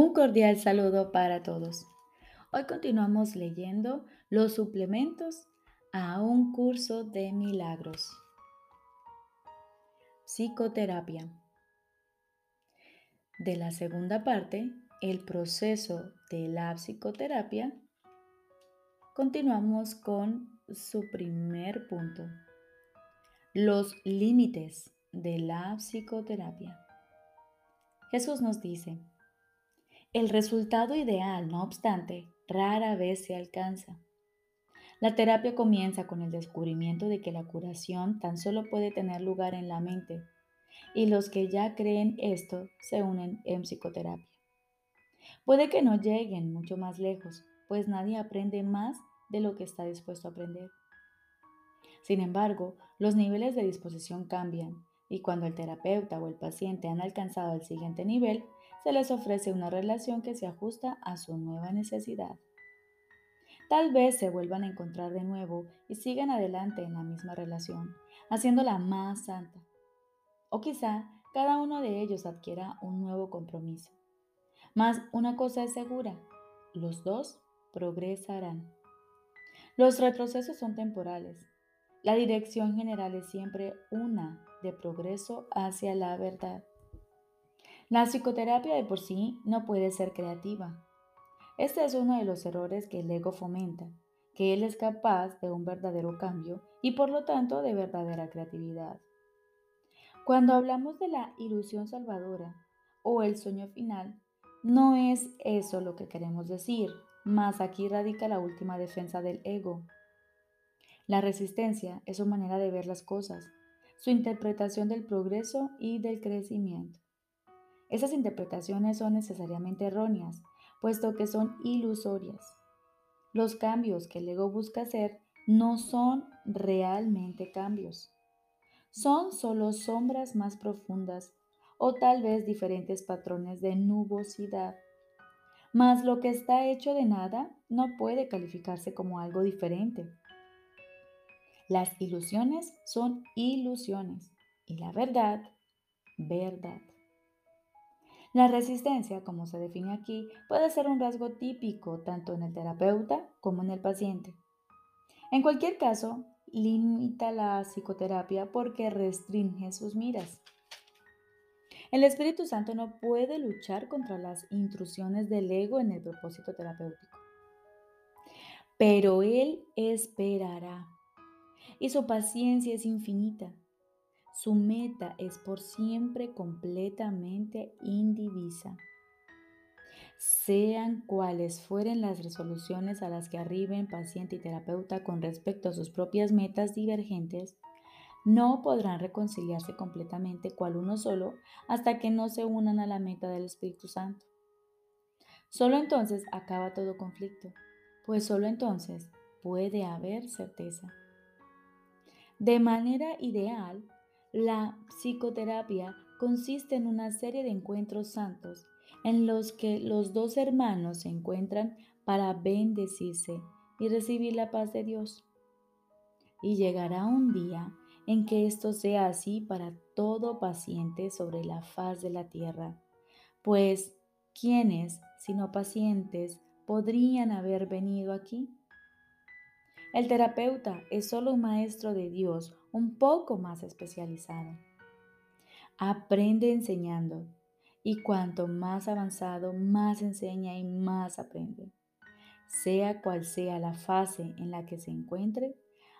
Un cordial saludo para todos. Hoy continuamos leyendo los suplementos a un curso de milagros. Psicoterapia. De la segunda parte, el proceso de la psicoterapia, continuamos con su primer punto, los límites de la psicoterapia. Jesús nos dice, el resultado ideal, no obstante, rara vez se alcanza. La terapia comienza con el descubrimiento de que la curación tan solo puede tener lugar en la mente, y los que ya creen esto se unen en psicoterapia. Puede que no lleguen mucho más lejos, pues nadie aprende más de lo que está dispuesto a aprender. Sin embargo, los niveles de disposición cambian y cuando el terapeuta o el paciente han alcanzado el siguiente nivel, se les ofrece una relación que se ajusta a su nueva necesidad. Tal vez se vuelvan a encontrar de nuevo y sigan adelante en la misma relación, haciéndola más santa. O quizá cada uno de ellos adquiera un nuevo compromiso. Mas una cosa es segura, los dos progresarán. Los retrocesos son temporales. La dirección general es siempre una de progreso hacia la verdad. La psicoterapia de por sí no puede ser creativa. Este es uno de los errores que el ego fomenta, que él es capaz de un verdadero cambio y por lo tanto de verdadera creatividad. Cuando hablamos de la ilusión salvadora o el sueño final, no es eso lo que queremos decir, mas aquí radica la última defensa del ego. La resistencia es su manera de ver las cosas, su interpretación del progreso y del crecimiento. Esas interpretaciones son necesariamente erróneas, puesto que son ilusorias. Los cambios que el ego busca hacer no son realmente cambios. Son solo sombras más profundas o tal vez diferentes patrones de nubosidad. Mas lo que está hecho de nada no puede calificarse como algo diferente. Las ilusiones son ilusiones y la verdad, verdad. La resistencia, como se define aquí, puede ser un rasgo típico tanto en el terapeuta como en el paciente. En cualquier caso, limita la psicoterapia porque restringe sus miras. El Espíritu Santo no puede luchar contra las intrusiones del ego en el propósito terapéutico. Pero Él esperará y su paciencia es infinita. Su meta es por siempre completamente indivisa. Sean cuales fueren las resoluciones a las que arriben paciente y terapeuta con respecto a sus propias metas divergentes, no podrán reconciliarse completamente cual uno solo hasta que no se unan a la meta del Espíritu Santo. Solo entonces acaba todo conflicto, pues solo entonces puede haber certeza. De manera ideal, la psicoterapia consiste en una serie de encuentros santos en los que los dos hermanos se encuentran para bendecirse y recibir la paz de Dios. Y llegará un día en que esto sea así para todo paciente sobre la faz de la tierra, pues ¿quiénes, sino pacientes, podrían haber venido aquí? El terapeuta es solo un maestro de Dios un poco más especializado. Aprende enseñando y cuanto más avanzado, más enseña y más aprende. Sea cual sea la fase en la que se encuentre,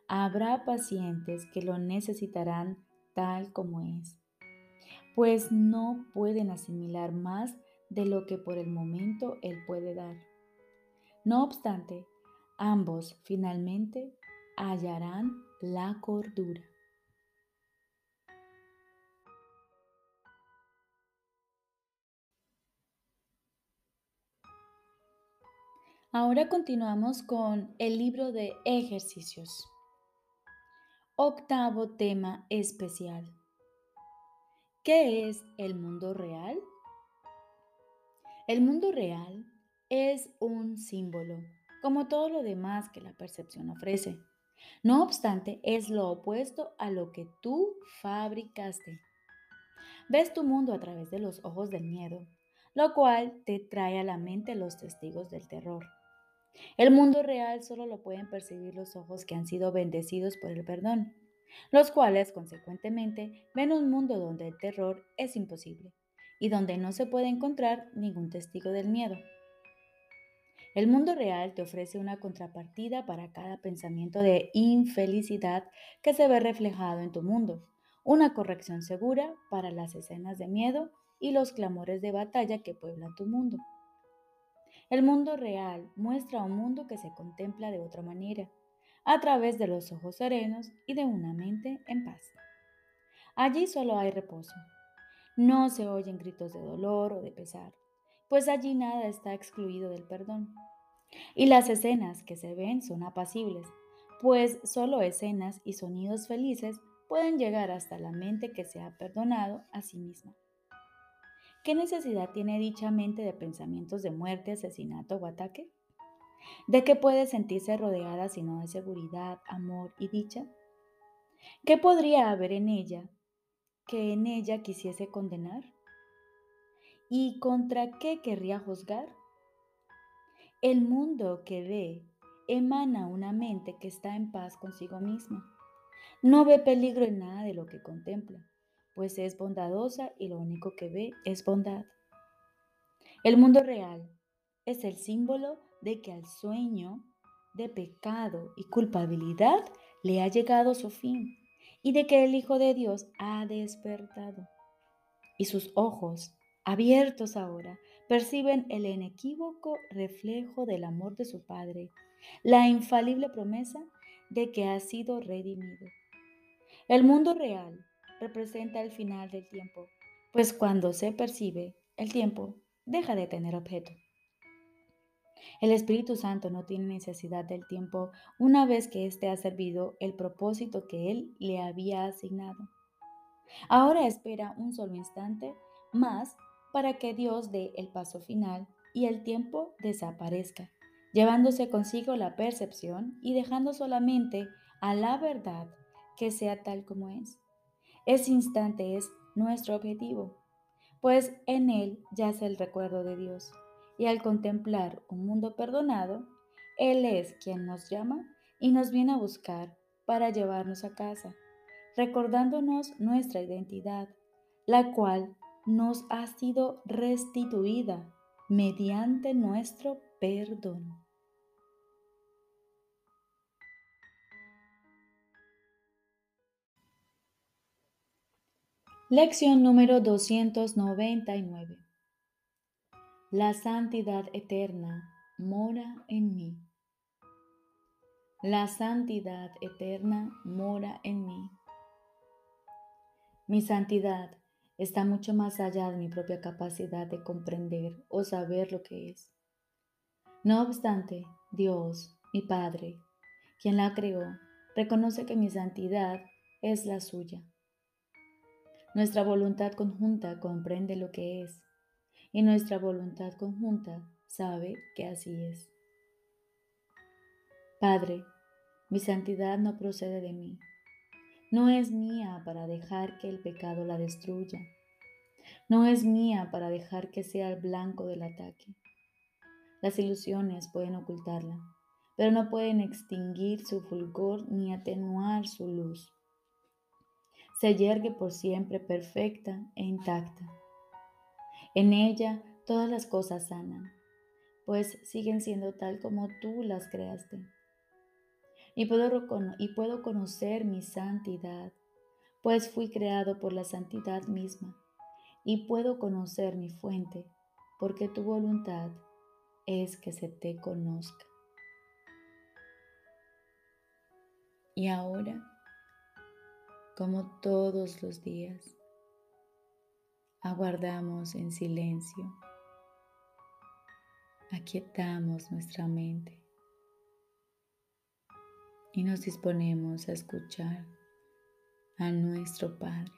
habrá pacientes que lo necesitarán tal como es, pues no pueden asimilar más de lo que por el momento él puede dar. No obstante, ambos finalmente hallarán la cordura. Ahora continuamos con el libro de ejercicios. Octavo tema especial. ¿Qué es el mundo real? El mundo real es un símbolo, como todo lo demás que la percepción ofrece. No obstante, es lo opuesto a lo que tú fabricaste. Ves tu mundo a través de los ojos del miedo, lo cual te trae a la mente los testigos del terror. El mundo real solo lo pueden percibir los ojos que han sido bendecidos por el perdón, los cuales, consecuentemente, ven un mundo donde el terror es imposible y donde no se puede encontrar ningún testigo del miedo. El mundo real te ofrece una contrapartida para cada pensamiento de infelicidad que se ve reflejado en tu mundo, una corrección segura para las escenas de miedo y los clamores de batalla que pueblan tu mundo. El mundo real muestra un mundo que se contempla de otra manera, a través de los ojos serenos y de una mente en paz. Allí solo hay reposo. No se oyen gritos de dolor o de pesar, pues allí nada está excluido del perdón. Y las escenas que se ven son apacibles, pues solo escenas y sonidos felices pueden llegar hasta la mente que se ha perdonado a sí misma. ¿Qué necesidad tiene dicha mente de pensamientos de muerte, asesinato o ataque? ¿De qué puede sentirse rodeada sino de seguridad, amor y dicha? ¿Qué podría haber en ella que en ella quisiese condenar? ¿Y contra qué querría juzgar? El mundo que ve emana una mente que está en paz consigo misma. No ve peligro en nada de lo que contempla pues es bondadosa y lo único que ve es bondad. El mundo real es el símbolo de que al sueño de pecado y culpabilidad le ha llegado su fin y de que el Hijo de Dios ha despertado. Y sus ojos, abiertos ahora, perciben el inequívoco reflejo del amor de su Padre, la infalible promesa de que ha sido redimido. El mundo real representa el final del tiempo, pues cuando se percibe, el tiempo deja de tener objeto. El Espíritu Santo no tiene necesidad del tiempo una vez que éste ha servido el propósito que Él le había asignado. Ahora espera un solo instante más para que Dios dé el paso final y el tiempo desaparezca, llevándose consigo la percepción y dejando solamente a la verdad que sea tal como es. Ese instante es nuestro objetivo, pues en él yace el recuerdo de Dios. Y al contemplar un mundo perdonado, Él es quien nos llama y nos viene a buscar para llevarnos a casa, recordándonos nuestra identidad, la cual nos ha sido restituida mediante nuestro perdón. Lección número 299. La santidad eterna mora en mí. La santidad eterna mora en mí. Mi santidad está mucho más allá de mi propia capacidad de comprender o saber lo que es. No obstante, Dios, mi Padre, quien la creó, reconoce que mi santidad es la suya nuestra voluntad conjunta comprende lo que es y nuestra voluntad conjunta sabe que así es. Padre, mi santidad no procede de mí. No es mía para dejar que el pecado la destruya. No es mía para dejar que sea el blanco del ataque. Las ilusiones pueden ocultarla, pero no pueden extinguir su fulgor ni atenuar su luz se yergue por siempre perfecta e intacta. En ella todas las cosas sanan, pues siguen siendo tal como tú las creaste. Y puedo, y puedo conocer mi santidad, pues fui creado por la santidad misma, y puedo conocer mi fuente, porque tu voluntad es que se te conozca. Y ahora como todos los días. Aguardamos en silencio. Aquietamos nuestra mente y nos disponemos a escuchar a nuestro Padre.